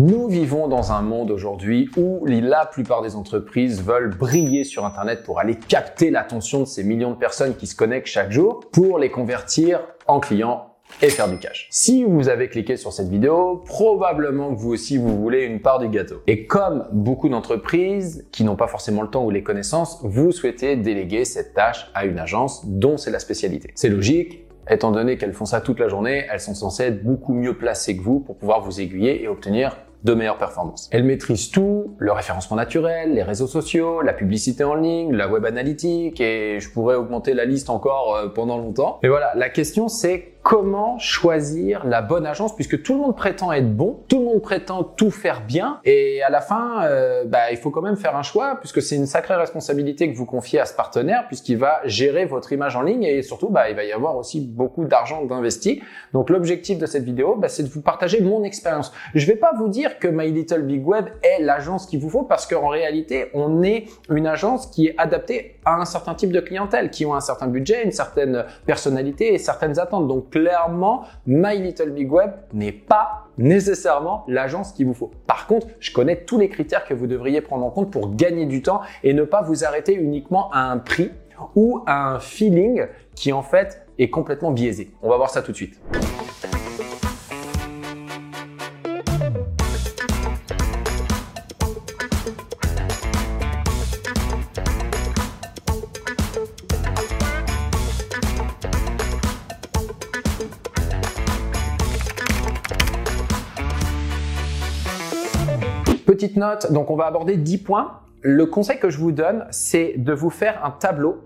Nous vivons dans un monde aujourd'hui où la plupart des entreprises veulent briller sur Internet pour aller capter l'attention de ces millions de personnes qui se connectent chaque jour pour les convertir en clients et faire du cash. Si vous avez cliqué sur cette vidéo, probablement que vous aussi vous voulez une part du gâteau. Et comme beaucoup d'entreprises qui n'ont pas forcément le temps ou les connaissances, vous souhaitez déléguer cette tâche à une agence dont c'est la spécialité. C'est logique, étant donné qu'elles font ça toute la journée, elles sont censées être beaucoup mieux placées que vous pour pouvoir vous aiguiller et obtenir de meilleures performances. Elle maîtrise tout, le référencement naturel, les réseaux sociaux, la publicité en ligne, la web analytique et je pourrais augmenter la liste encore euh, pendant longtemps. Mais voilà, la question c'est comment choisir la bonne agence puisque tout le monde prétend être bon, tout le monde prétend tout faire bien et à la fin, euh, bah, il faut quand même faire un choix puisque c'est une sacrée responsabilité que vous confiez à ce partenaire puisqu'il va gérer votre image en ligne et surtout, bah, il va y avoir aussi beaucoup d'argent d'investi. Donc l'objectif de cette vidéo, bah, c'est de vous partager mon expérience. Je vais pas vous dire que My Little Big Web est l'agence qu'il vous faut parce qu'en réalité, on est une agence qui est adaptée à un certain type de clientèle, qui ont un certain budget, une certaine personnalité et certaines attentes. Donc clairement, My Little Big Web n'est pas nécessairement l'agence qu'il vous faut. Par contre, je connais tous les critères que vous devriez prendre en compte pour gagner du temps et ne pas vous arrêter uniquement à un prix ou à un feeling qui en fait est complètement biaisé. On va voir ça tout de suite. Petite note, donc on va aborder 10 points. Le conseil que je vous donne, c'est de vous faire un tableau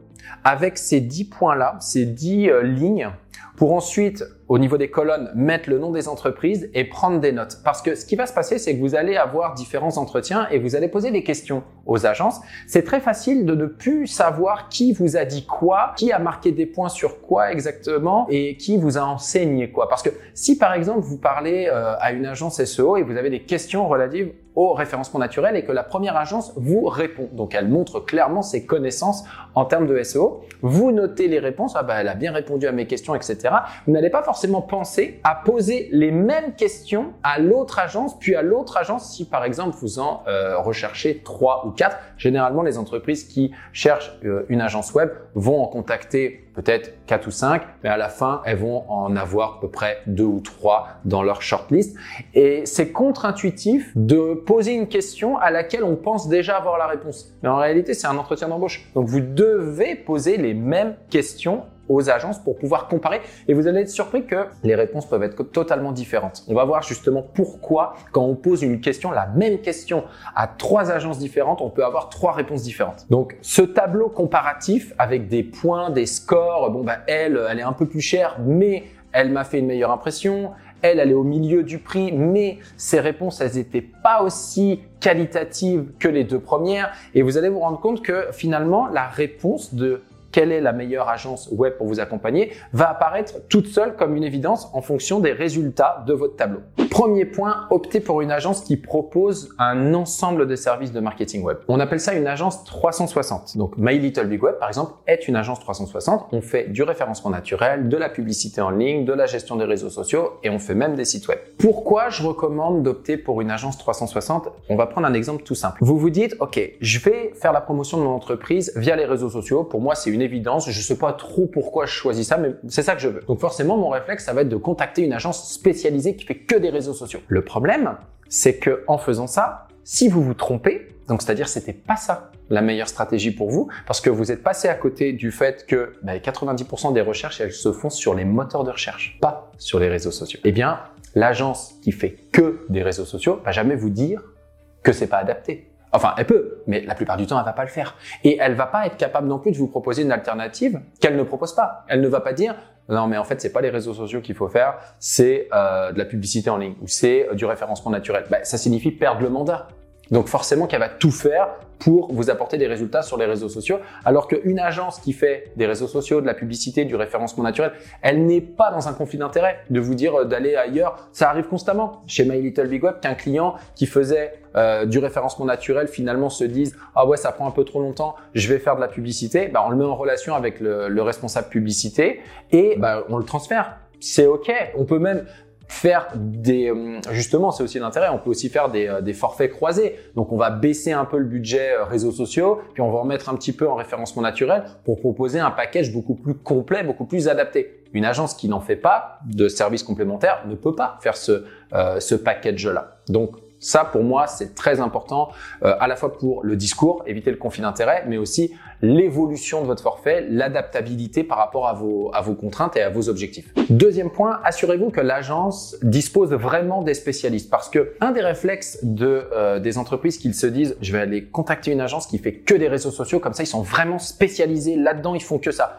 avec ces 10 points-là, ces 10 euh, lignes, pour ensuite, au niveau des colonnes, mettre le nom des entreprises et prendre des notes. Parce que ce qui va se passer, c'est que vous allez avoir différents entretiens et vous allez poser des questions aux agences. C'est très facile de ne plus savoir qui vous a dit quoi, qui a marqué des points sur quoi exactement et qui vous a enseigné quoi. Parce que si par exemple vous parlez euh, à une agence SEO et vous avez des questions relatives au référencement naturel et que la première agence vous répond. Donc elle montre clairement ses connaissances en termes de SEO. Vous notez les réponses, ah bah elle a bien répondu à mes questions, etc. Vous n'allez pas forcément penser à poser les mêmes questions à l'autre agence, puis à l'autre agence si par exemple vous en euh, recherchez trois ou quatre. Généralement les entreprises qui cherchent euh, une agence web vont en contacter peut-être quatre ou cinq, mais à la fin, elles vont en avoir à peu près deux ou trois dans leur shortlist. Et c'est contre-intuitif de poser une question à laquelle on pense déjà avoir la réponse. Mais en réalité, c'est un entretien d'embauche. Donc vous devez poser les mêmes questions aux agences pour pouvoir comparer et vous allez être surpris que les réponses peuvent être totalement différentes. On va voir justement pourquoi quand on pose une question, la même question à trois agences différentes, on peut avoir trois réponses différentes. Donc ce tableau comparatif avec des points, des scores, bon bah elle, elle est un peu plus chère mais elle m'a fait une meilleure impression, elle, elle est au milieu du prix, mais ses réponses, elles n'étaient pas aussi qualitatives que les deux premières. Et vous allez vous rendre compte que finalement, la réponse de quelle est la meilleure agence web pour vous accompagner, va apparaître toute seule comme une évidence en fonction des résultats de votre tableau. Premier point, optez pour une agence qui propose un ensemble de services de marketing web. On appelle ça une agence 360. Donc My Little Big Web, par exemple, est une agence 360. On fait du référencement naturel, de la publicité en ligne, de la gestion des réseaux sociaux et on fait même des sites web. Pourquoi je recommande d'opter pour une agence 360 On va prendre un exemple tout simple. Vous vous dites, OK, je vais faire la promotion de mon entreprise via les réseaux sociaux. Pour moi, c'est une évidence. Je sais pas trop pourquoi je choisis ça, mais c'est ça que je veux. Donc forcément, mon réflexe, ça va être de contacter une agence spécialisée qui fait que des réseaux sociaux. Le problème, c'est que en faisant ça, si vous vous trompez, donc c'est-à-dire c'était pas ça la meilleure stratégie pour vous, parce que vous êtes passé à côté du fait que 90% bah, des recherches se font sur les moteurs de recherche, pas sur les réseaux sociaux. Eh bien, l'agence qui fait que des réseaux sociaux va jamais vous dire que c'est pas adapté. Enfin, elle peut, mais la plupart du temps, elle va pas le faire. Et elle va pas être capable non plus de vous proposer une alternative qu'elle ne propose pas. Elle ne va pas dire non, mais en fait, c'est pas les réseaux sociaux qu'il faut faire, c'est euh, de la publicité en ligne ou c'est euh, du référencement naturel. Ben, ça signifie perdre le mandat. Donc forcément qu'elle va tout faire pour vous apporter des résultats sur les réseaux sociaux, alors qu'une agence qui fait des réseaux sociaux, de la publicité, du référencement naturel, elle n'est pas dans un conflit d'intérêt de vous dire euh, d'aller ailleurs. Ça arrive constamment. Chez My Little Big Web, qu'un client qui faisait euh, du référencement naturel finalement se dise ah ouais ça prend un peu trop longtemps, je vais faire de la publicité, bah, on le met en relation avec le, le responsable publicité et bah, on le transfère. C'est ok. On peut même faire des euh, justement c'est aussi l'intérêt. On peut aussi faire des, euh, des, forfaits croisés. Donc on va baisser un peu le budget euh, réseaux sociaux puis on va remettre un petit peu en référencement naturel pour proposer un package beaucoup plus complet beaucoup plus adapté. Une agence qui n'en fait pas de services complémentaires ne peut pas faire ce, ce package là donc ça, pour moi, c'est très important, euh, à la fois pour le discours, éviter le conflit d'intérêt, mais aussi l'évolution de votre forfait, l'adaptabilité par rapport à vos, à vos contraintes et à vos objectifs. Deuxième point, assurez-vous que l'agence dispose vraiment des spécialistes, parce que un des réflexes de, euh, des entreprises qu'ils se disent, je vais aller contacter une agence qui fait que des réseaux sociaux, comme ça, ils sont vraiment spécialisés là-dedans, ils font que ça.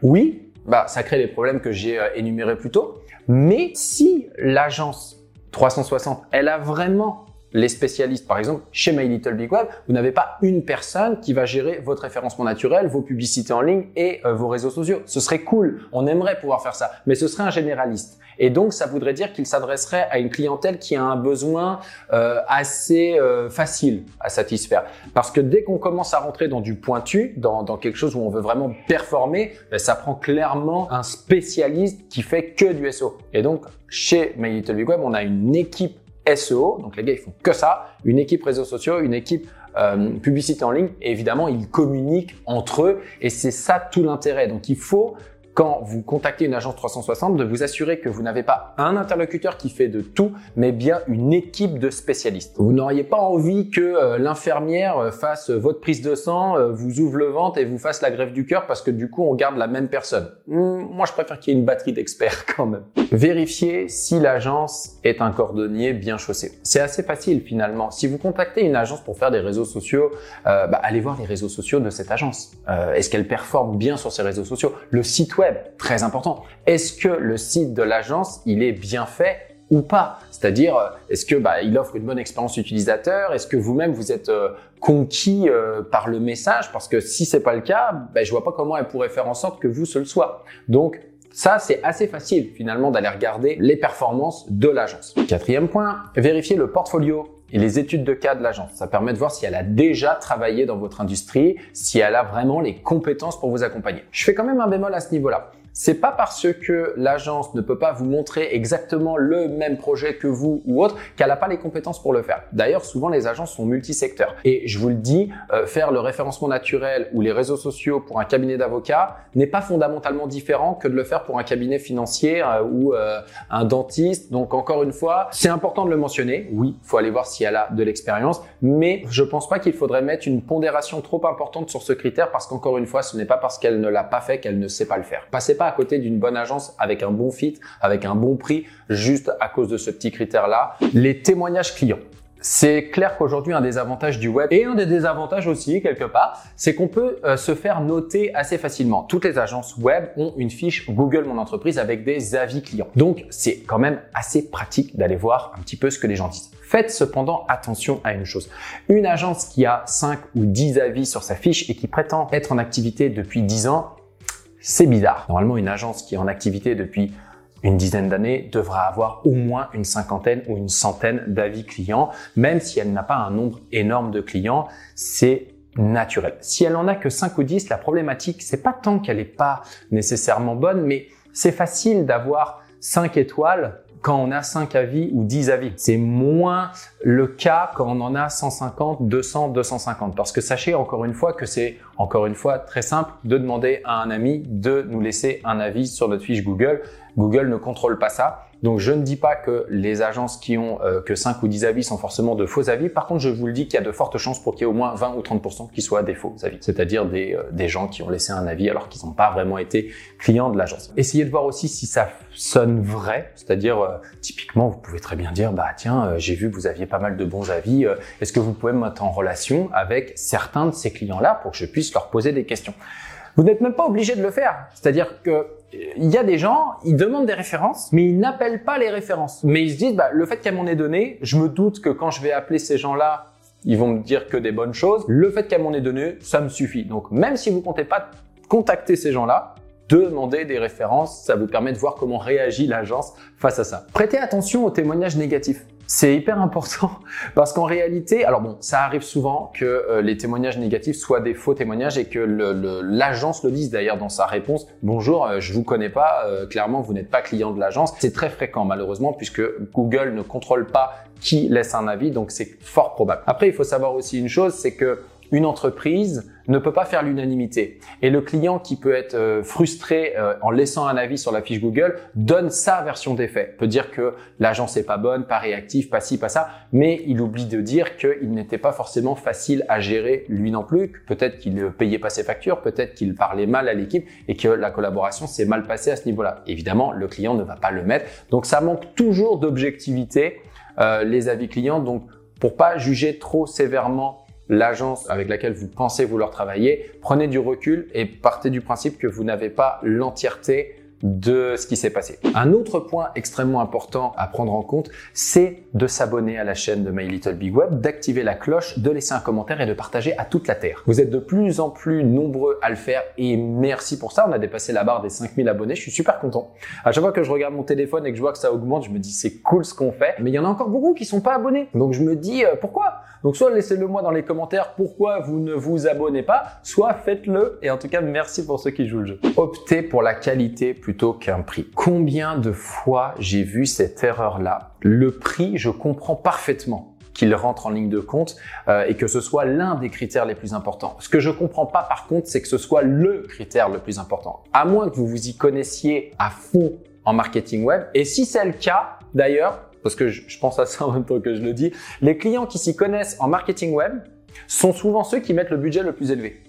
Oui, bah, ça crée les problèmes que j'ai euh, énumérés plus tôt, mais si l'agence 360, elle a vraiment les spécialistes. Par exemple, chez My Little Big Web, vous n'avez pas une personne qui va gérer votre référencement naturel, vos publicités en ligne et euh, vos réseaux sociaux. Ce serait cool. On aimerait pouvoir faire ça, mais ce serait un généraliste. Et donc, ça voudrait dire qu'il s'adresserait à une clientèle qui a un besoin euh, assez euh, facile à satisfaire. Parce que dès qu'on commence à rentrer dans du pointu, dans, dans quelque chose où on veut vraiment performer, ben, ça prend clairement un spécialiste qui fait que du SEO. Et donc, chez My Little Big Web, on a une équipe SEO, donc les gars ils font que ça, une équipe réseaux sociaux, une équipe euh, publicité en ligne, et évidemment ils communiquent entre eux, et c'est ça tout l'intérêt. Donc il faut quand vous contactez une agence 360, de vous assurer que vous n'avez pas un interlocuteur qui fait de tout, mais bien une équipe de spécialistes. Vous n'auriez pas envie que euh, l'infirmière euh, fasse votre prise de sang, euh, vous ouvre le ventre et vous fasse la greffe du cœur parce que du coup on garde la même personne. Hmm, moi je préfère qu'il y ait une batterie d'experts quand même. Vérifiez si l'agence est un cordonnier bien chaussé. C'est assez facile finalement. Si vous contactez une agence pour faire des réseaux sociaux, bah, allez voir les réseaux sociaux de cette agence. Est-ce qu'elle performe bien sur ses réseaux sociaux? Le site web très important. Est-ce que le site de l'agence, il est bien fait ou pas? C'est-à-dire, euh, est-ce que bah, il offre une bonne expérience utilisateur? Est-ce que vous-même vous êtes euh, conquis euh, par le message? Parce que si c'est pas le cas, bah, je vois pas comment elle pourrait faire en sorte que vous ce le soit. Donc ça, c'est assez facile finalement d'aller regarder les performances de l'agence. Quatrième point, vérifier le portfolio et les études de cas de l'agence. Ça permet de voir si elle a déjà travaillé dans votre industrie, si elle a vraiment les compétences pour vous accompagner. Je fais quand même un bémol à ce niveau-là. C'est pas parce que l'agence ne peut pas vous montrer exactement le même projet que vous ou autre qu'elle n'a pas les compétences pour le faire. D'ailleurs, souvent les agences sont multisecteurs. Et je vous le dis, euh, faire le référencement naturel ou les réseaux sociaux pour un cabinet d'avocats n'est pas fondamentalement différent que de le faire pour un cabinet financier euh, ou euh, un dentiste. Donc encore une fois, c'est important de le mentionner. Oui, faut aller voir si elle a de l'expérience, mais je pense pas qu'il faudrait mettre une pondération trop importante sur ce critère parce qu'encore une fois, ce n'est pas parce qu'elle ne l'a pas fait qu'elle ne sait pas le faire. Passez pas à côté d'une bonne agence avec un bon fit, avec un bon prix, juste à cause de ce petit critère-là. Les témoignages clients. C'est clair qu'aujourd'hui, un des avantages du web et un des désavantages aussi, quelque part, c'est qu'on peut euh, se faire noter assez facilement. Toutes les agences web ont une fiche Google Mon Entreprise avec des avis clients. Donc, c'est quand même assez pratique d'aller voir un petit peu ce que les gens disent. Faites cependant attention à une chose. Une agence qui a 5 ou 10 avis sur sa fiche et qui prétend être en activité depuis 10 ans, c'est bizarre. Normalement, une agence qui est en activité depuis une dizaine d'années devra avoir au moins une cinquantaine ou une centaine d'avis clients, même si elle n'a pas un nombre énorme de clients, c'est naturel. Si elle en a que 5 ou 10, la problématique, c'est pas tant qu'elle n'est pas nécessairement bonne, mais c'est facile d'avoir 5 étoiles quand on a 5 avis ou 10 avis. C'est moins le cas quand on en a 150, 200, 250. Parce que sachez encore une fois que c'est encore une fois très simple de demander à un ami de nous laisser un avis sur notre fiche Google. Google ne contrôle pas ça. Donc je ne dis pas que les agences qui ont euh, que 5 ou 10 avis sont forcément de faux avis. Par contre, je vous le dis qu'il y a de fortes chances pour qu'il y ait au moins 20 ou 30% qui soient des faux avis. C'est-à-dire des, euh, des gens qui ont laissé un avis alors qu'ils n'ont pas vraiment été clients de l'agence. Essayez de voir aussi si ça sonne vrai. C'est-à-dire, euh, typiquement, vous pouvez très bien dire, bah tiens, j'ai vu que vous aviez pas mal de bons avis. Est-ce que vous pouvez me mettre en relation avec certains de ces clients-là pour que je puisse leur poser des questions? Vous n'êtes même pas obligé de le faire. C'est-à-dire que il y a des gens, ils demandent des références, mais ils n'appellent pas les références. Mais ils se disent, bah, le fait qu'elle m'en ait donné, je me doute que quand je vais appeler ces gens-là, ils vont me dire que des bonnes choses. Le fait qu'elle m'en ait donné, ça me suffit. Donc, même si vous comptez pas contacter ces gens-là, demander des références, ça vous permet de voir comment réagit l'agence face à ça. Prêtez attention aux témoignages négatifs. C'est hyper important parce qu'en réalité, alors bon, ça arrive souvent que euh, les témoignages négatifs soient des faux témoignages et que l'agence le, dise d'ailleurs dans sa réponse. Bonjour, euh, je vous connais pas, euh, clairement vous n'êtes pas client de l'agence. C'est très fréquent malheureusement puisque Google ne contrôle pas qui laisse un avis, donc c'est fort probable. Après, il faut savoir aussi une chose, c'est que une entreprise ne peut pas faire l'unanimité. Et le client qui peut être euh, frustré euh, en laissant un avis sur la fiche Google donne sa version des faits. peut dire que l'agence est pas bonne, pas réactive, pas ci, pas ça, mais il oublie de dire qu'il n'était pas forcément facile à gérer lui non plus. Peut-être qu'il ne payait pas ses factures, peut-être qu'il parlait mal à l'équipe et que la collaboration s'est mal passée à ce niveau-là. Évidemment, le client ne va pas le mettre. Donc ça manque toujours d'objectivité, euh, les avis clients. Donc pour pas juger trop sévèrement l'agence avec laquelle vous pensez vouloir travailler, prenez du recul et partez du principe que vous n'avez pas l'entièreté de ce qui s'est passé. Un autre point extrêmement important à prendre en compte, c'est de s'abonner à la chaîne de My Little Big Web, d'activer la cloche, de laisser un commentaire et de partager à toute la Terre. Vous êtes de plus en plus nombreux à le faire et merci pour ça. On a dépassé la barre des 5000 abonnés. Je suis super content. À chaque fois que je regarde mon téléphone et que je vois que ça augmente, je me dis c'est cool ce qu'on fait. Mais il y en a encore beaucoup qui sont pas abonnés. Donc je me dis euh, pourquoi? Donc soit laissez-le moi dans les commentaires pourquoi vous ne vous abonnez pas, soit faites-le. Et en tout cas, merci pour ceux qui jouent le jeu. Optez pour la qualité plutôt qu'un prix. Combien de fois j'ai vu cette erreur-là? Le prix, je comprends parfaitement qu'il rentre en ligne de compte euh, et que ce soit l'un des critères les plus importants. Ce que je comprends pas par contre, c'est que ce soit le critère le plus important. À moins que vous vous y connaissiez à fond en marketing web. Et si c'est le cas, d'ailleurs, parce que je pense à ça en même temps que je le dis, les clients qui s'y connaissent en marketing web sont souvent ceux qui mettent le budget le plus élevé.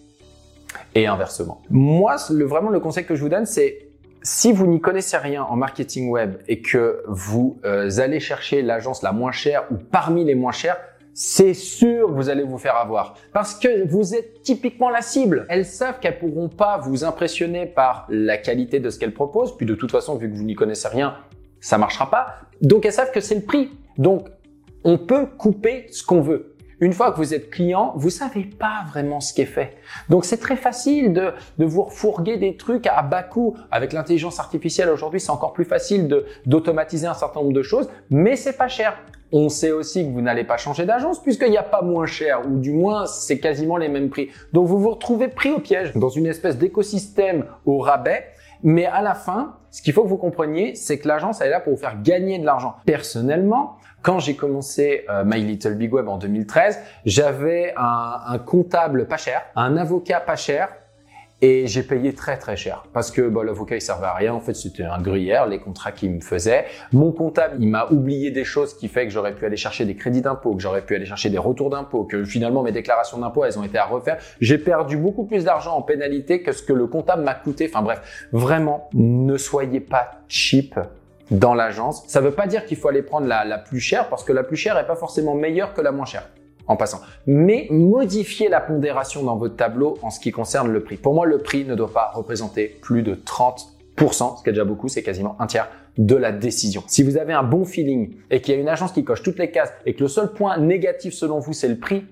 Et inversement. Moi, vraiment, le conseil que je vous donne, c'est si vous n'y connaissez rien en marketing web et que vous euh, allez chercher l'agence la moins chère ou parmi les moins chères, c'est sûr que vous allez vous faire avoir. Parce que vous êtes typiquement la cible. Elles savent qu'elles pourront pas vous impressionner par la qualité de ce qu'elles proposent. Puis de toute façon, vu que vous n'y connaissez rien, ça marchera pas. Donc elles savent que c'est le prix. Donc on peut couper ce qu'on veut. Une fois que vous êtes client, vous savez pas vraiment ce qui est fait. Donc c'est très facile de, de vous refourguer des trucs à bas coût. Avec l'intelligence artificielle aujourd'hui, c'est encore plus facile de d'automatiser un certain nombre de choses, mais c'est pas cher. On sait aussi que vous n'allez pas changer d'agence puisqu'il n'y a pas moins cher ou du moins c'est quasiment les mêmes prix. Donc vous vous retrouvez pris au piège dans une espèce d'écosystème au rabais mais à la fin, ce qu'il faut que vous compreniez, c'est que l'agence elle est là pour vous faire gagner de l'argent. Personnellement, quand j'ai commencé euh, My Little Big Web en 2013, j'avais un, un comptable pas cher, un avocat pas cher et j'ai payé très très cher parce que bah, l'avocat il servait à rien. En fait, c'était un gruyère, les contrats qu'il me faisait. Mon comptable, il m'a oublié des choses qui fait que j'aurais pu aller chercher des crédits d'impôt, que j'aurais pu aller chercher des retours d'impôt, que finalement mes déclarations d'impôt, elles ont été à refaire. J'ai perdu beaucoup plus d'argent en pénalité que ce que le comptable m'a coûté. Enfin bref, vraiment, ne soyez pas cheap dans l'agence. Ça veut pas dire qu'il faut aller prendre la, la plus chère parce que la plus chère est pas forcément meilleure que la moins chère en passant. Mais modifiez la pondération dans votre tableau en ce qui concerne le prix. Pour moi, le prix ne doit pas représenter plus de 30%, ce qui est déjà beaucoup, c'est quasiment un tiers de la décision. Si vous avez un bon feeling et qu'il y a une agence qui coche toutes les cases et que le seul point négatif selon vous, c'est le prix,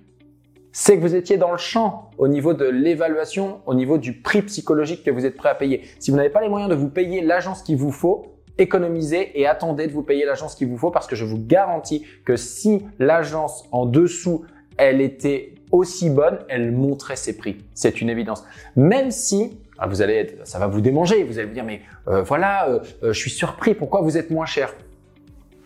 c'est que vous étiez dans le champ au niveau de l'évaluation, au niveau du prix psychologique que vous êtes prêt à payer. Si vous n'avez pas les moyens de vous payer l'agence qu'il vous faut, économisez et attendez de vous payer l'agence qu'il vous faut parce que je vous garantis que si l'agence en dessous, elle était aussi bonne, elle montrait ses prix. C'est une évidence. Même si ah, vous allez ça va vous démanger, vous allez vous dire mais euh, voilà, euh, euh, je suis surpris, pourquoi vous êtes moins cher?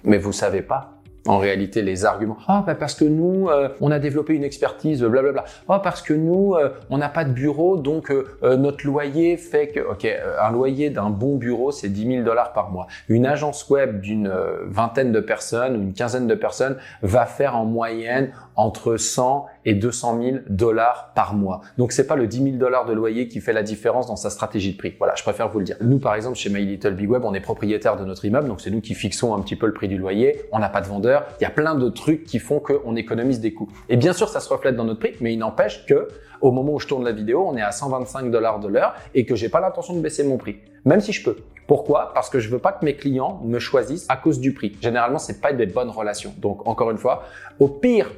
Mais vous savez pas en réalité les arguments. Ah, bah parce que nous, euh, on a développé une expertise, blablabla. Ah, parce que nous, euh, on n'a pas de bureau, donc euh, notre loyer fait que, ok, un loyer d'un bon bureau, c'est 10 000 dollars par mois. Une agence web d'une vingtaine de personnes ou une quinzaine de personnes va faire en moyenne entre 100 et 200 000 dollars par mois. Donc c'est pas le 10 000 dollars de loyer qui fait la différence dans sa stratégie de prix. Voilà, je préfère vous le dire. Nous, par exemple, chez My Little Big Web, on est propriétaire de notre immeuble, donc c'est nous qui fixons un petit peu le prix du loyer. On n'a pas de vendeur. Il y a plein de trucs qui font qu'on économise des coûts. Et bien sûr, ça se reflète dans notre prix, mais il n'empêche que au moment où je tourne la vidéo, on est à 125 dollars de l'heure et que j'ai pas l'intention de baisser mon prix, même si je peux. Pourquoi? Parce que je veux pas que mes clients me choisissent à cause du prix. Généralement, c'est pas des bonnes relations. Donc, encore une fois, au pire,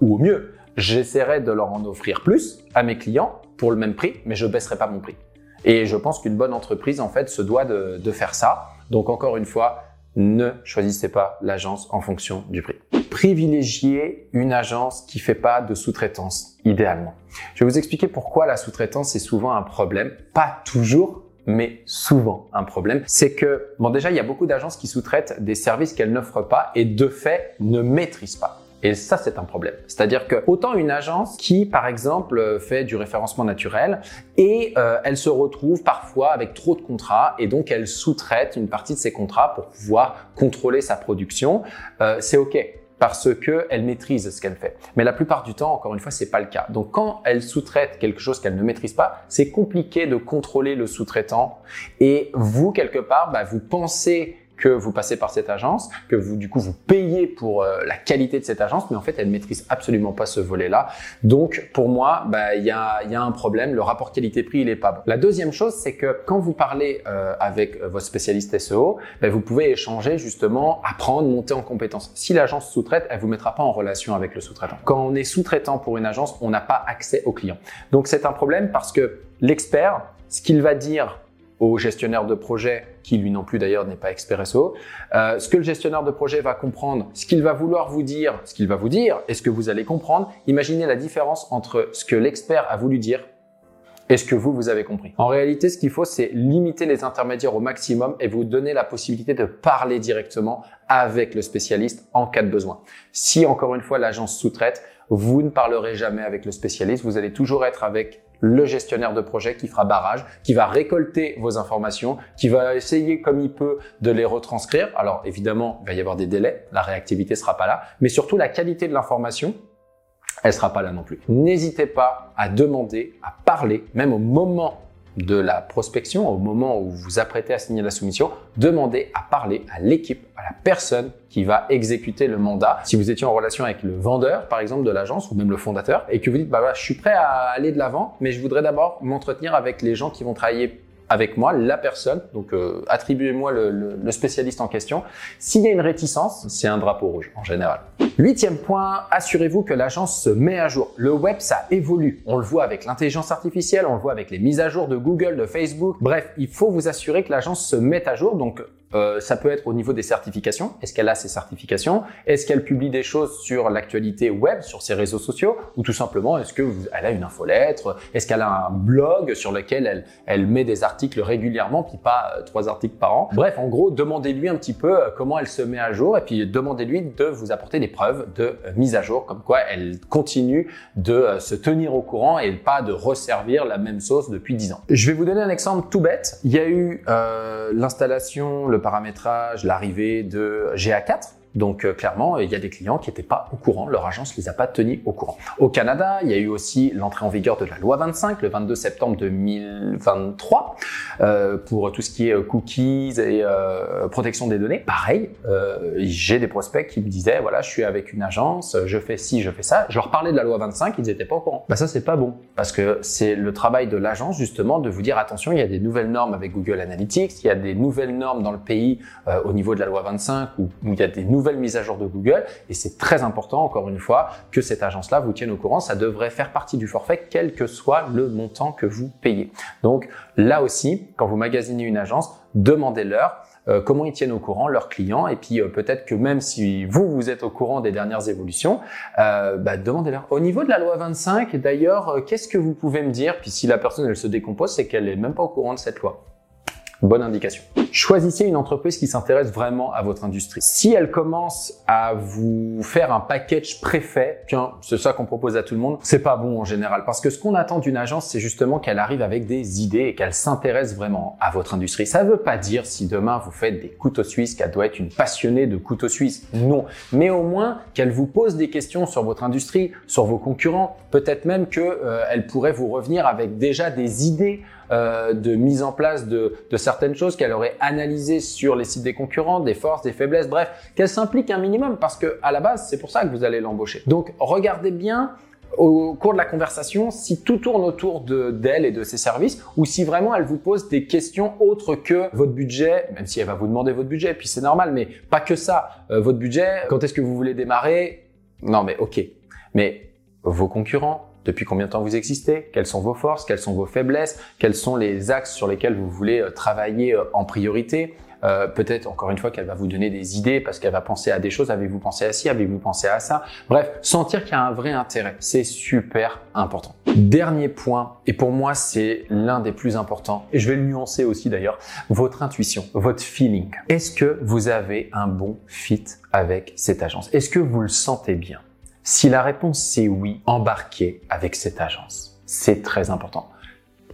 ou au mieux, j'essaierai de leur en offrir plus à mes clients pour le même prix, mais je baisserai pas mon prix. Et je pense qu'une bonne entreprise, en fait, se doit de, de faire ça. Donc, encore une fois, ne choisissez pas l'agence en fonction du prix. Privilégiez une agence qui fait pas de sous-traitance, idéalement. Je vais vous expliquer pourquoi la sous-traitance est souvent un problème. Pas toujours, mais souvent un problème. C'est que, bon déjà, il y a beaucoup d'agences qui sous-traitent des services qu'elles n'offrent pas et de fait ne maîtrisent pas. Et ça, c'est un problème. C'est-à-dire que autant une agence qui, par exemple, fait du référencement naturel et euh, elle se retrouve parfois avec trop de contrats et donc elle sous-traite une partie de ses contrats pour pouvoir contrôler sa production, euh, c'est OK parce que elle maîtrise ce qu'elle fait. Mais la plupart du temps, encore une fois, c'est pas le cas. Donc quand elle sous-traite quelque chose qu'elle ne maîtrise pas, c'est compliqué de contrôler le sous-traitant. Et vous, quelque part, bah, vous pensez que vous passez par cette agence, que vous du coup vous payez pour euh, la qualité de cette agence, mais en fait elle maîtrise absolument pas ce volet-là. Donc pour moi, bah, il y, a, y a un problème, le rapport qualité-prix il est pas bon. La deuxième chose, c'est que quand vous parlez euh, avec euh, votre spécialiste SEO, bah, vous pouvez échanger justement, apprendre, monter en compétences. Si l'agence sous-traite, elle vous mettra pas en relation avec le sous-traitant. Quand on est sous-traitant pour une agence, on n'a pas accès au client. Donc c'est un problème parce que l'expert, ce qu'il va dire au gestionnaire de projet, qui lui non plus d'ailleurs n'est pas expert SEO, euh, ce que le gestionnaire de projet va comprendre, ce qu'il va vouloir vous dire, ce qu'il va vous dire, et ce que vous allez comprendre. Imaginez la différence entre ce que l'expert a voulu dire et ce que vous, vous avez compris. En réalité, ce qu'il faut, c'est limiter les intermédiaires au maximum et vous donner la possibilité de parler directement avec le spécialiste en cas de besoin. Si, encore une fois, l'agence sous-traite, vous ne parlerez jamais avec le spécialiste, vous allez toujours être avec le gestionnaire de projet qui fera barrage, qui va récolter vos informations, qui va essayer comme il peut de les retranscrire. Alors évidemment, il va y avoir des délais, la réactivité sera pas là, mais surtout la qualité de l'information, elle sera pas là non plus. N'hésitez pas à demander, à parler, même au moment de la prospection, au moment où vous vous apprêtez à signer la soumission, demandez à parler à l'équipe, à la personne qui va exécuter le mandat. Si vous étiez en relation avec le vendeur, par exemple, de l'agence ou même le fondateur, et que vous dites, bah voilà, je suis prêt à aller de l'avant, mais je voudrais d'abord m'entretenir avec les gens qui vont travailler avec moi, la personne, donc euh, attribuez-moi le, le, spécialiste en question. S'il y a une réticence, c'est un drapeau rouge en général. Huitième point, assurez-vous que l'agence se met à jour. Le web, ça évolue. On le voit avec l'intelligence artificielle, on le voit avec les mises à jour de Google, de Facebook. Bref, il faut vous assurer que l'agence se met à jour. Donc, euh, ça peut être au niveau des certifications. Est-ce qu'elle a ses certifications? Est-ce qu'elle publie des choses sur l'actualité web, sur ses réseaux sociaux? Ou tout simplement, est-ce qu'elle a une infolettre? Est-ce qu'elle a un blog sur lequel elle, elle met des articles régulièrement, puis pas euh, trois articles par an? Bref, en gros, demandez-lui un petit peu euh, comment elle se met à jour et puis demandez-lui de vous apporter des preuves de mise à jour, comme quoi elle continue de se tenir au courant et pas de resservir la même sauce depuis dix ans. Je vais vous donner un exemple tout bête. Il y a eu l'installation, le paramétrage, l'arrivée de GA4 donc euh, clairement, il y a des clients qui n'étaient pas au courant, leur agence les a pas tenus au courant. Au Canada, il y a eu aussi l'entrée en vigueur de la loi 25 le 22 septembre 2023 euh, pour tout ce qui est euh, cookies et protection des données. Pareil, j'ai des prospects qui me disaient voilà, je suis avec une agence, je fais ci, je fais ça. Je leur parlais de la loi 25, ils n'étaient pas au courant. Bah ça c'est pas bon parce que c'est le travail de l'agence justement de vous dire attention, il y a des nouvelles normes avec Google Analytics, il y a des nouvelles normes dans le pays au niveau de la loi 25 où, où il y a des nouvelles mise à jour de Google et c'est très important, encore une fois, que cette agence-là vous tienne au courant. Ça devrait faire partie du forfait, quel que soit le montant que vous payez. Donc là aussi, quand vous magasinez une agence, demandez-leur euh, comment ils tiennent au courant leurs clients et puis euh, peut-être que même si vous vous êtes au courant des dernières évolutions, euh, bah, demandez-leur. Au niveau de la loi 25, d'ailleurs, qu'est-ce que vous pouvez me dire? Puis si la personne elle se décompose, c'est qu'elle est même pas au courant de cette loi. Bonne indication. Choisissez une entreprise qui s'intéresse vraiment à votre industrie. Si elle commence à vous faire un package préfet, tiens, c'est ça qu'on propose à tout le monde, c'est pas bon en général. Parce que ce qu'on attend d'une agence, c'est justement qu'elle arrive avec des idées et qu'elle s'intéresse vraiment à votre industrie. Ça veut pas dire si demain vous faites des couteaux suisses qu'elle doit être une passionnée de couteaux suisses. Non. Mais au moins qu'elle vous pose des questions sur votre industrie, sur vos concurrents. Peut-être même qu'elle euh, pourrait vous revenir avec déjà des idées euh, de mise en place de, de certaines choses qu'elle aurait analysées sur les sites des concurrents, des forces, des faiblesses, bref, qu'elle s'implique un minimum parce que à la base, c'est pour ça que vous allez l'embaucher. Donc, regardez bien au cours de la conversation si tout tourne autour de d'elle et de ses services ou si vraiment elle vous pose des questions autres que votre budget, même si elle va vous demander votre budget, puis c'est normal, mais pas que ça. Euh, votre budget, quand est-ce que vous voulez démarrer? Non, mais ok. Mais vos concurrents, depuis combien de temps vous existez, quelles sont vos forces, quelles sont vos faiblesses, quels sont les axes sur lesquels vous voulez euh, travailler euh, en priorité, Euh, peut-être encore une fois qu'elle va vous donner des idées parce qu'elle va penser à des choses. Avez-vous pensé à ci? Avez-vous pensé à ça? Bref, sentir qu'il y a un vrai intérêt, c'est super important. Dernier point, et pour moi c'est l'un des plus importants, et je vais le nuancer aussi d'ailleurs, votre intuition, votre feeling. Est-ce que vous avez un bon fit avec cette agence? Est-ce que vous le sentez bien? Si la réponse c'est oui, embarquez avec cette agence. C'est très important.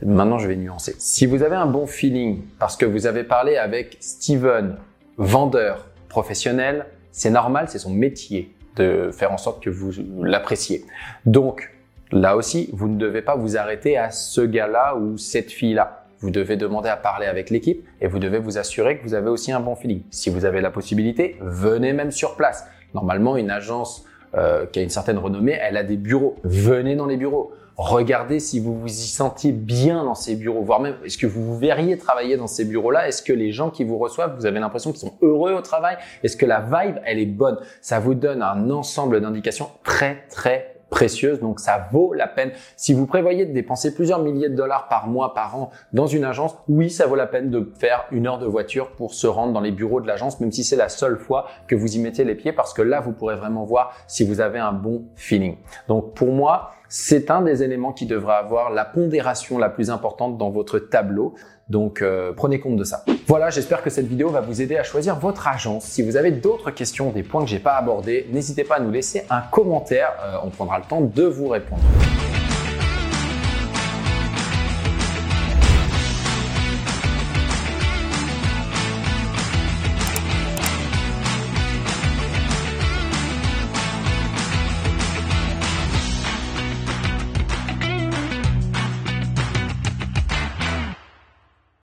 Maintenant, je vais nuancer. Si vous avez un bon feeling parce que vous avez parlé avec Steven, vendeur professionnel, c'est normal, c'est son métier de faire en sorte que vous l'appréciez. Donc, là aussi, vous ne devez pas vous arrêter à ce gars-là ou cette fille-là. Vous devez demander à parler avec l'équipe et vous devez vous assurer que vous avez aussi un bon feeling. Si vous avez la possibilité, venez même sur place. Normalement, une agence euh, qui a une certaine renommée, elle a des bureaux. Venez dans les bureaux. Regardez si vous vous y sentiez bien dans ces bureaux, voire même est-ce que vous vous verriez travailler dans ces bureaux-là? Est-ce que les gens qui vous reçoivent, vous avez l'impression qu'ils sont heureux au travail? Est-ce que la vibe, elle est bonne? Ça vous donne un ensemble d'indications très très précieuses, donc ça vaut la peine. Si vous prévoyez de dépenser plusieurs milliers de dollars par mois, par an dans une agence, oui, ça vaut la peine de faire une heure de voiture pour se rendre dans les bureaux de l'agence, même si c'est la seule fois que vous y mettez les pieds, parce que là, vous pourrez vraiment voir si vous avez un bon feeling. Donc pour moi, c'est un des éléments qui devra avoir la pondération la plus importante dans votre tableau. Donc euh, prenez compte de ça. Voilà, j'espère que cette vidéo va vous aider à choisir votre agence. Si vous avez d'autres questions, des points que j'ai pas abordés, n'hésitez pas à nous laisser un commentaire. Euh, on prendra le temps de vous répondre.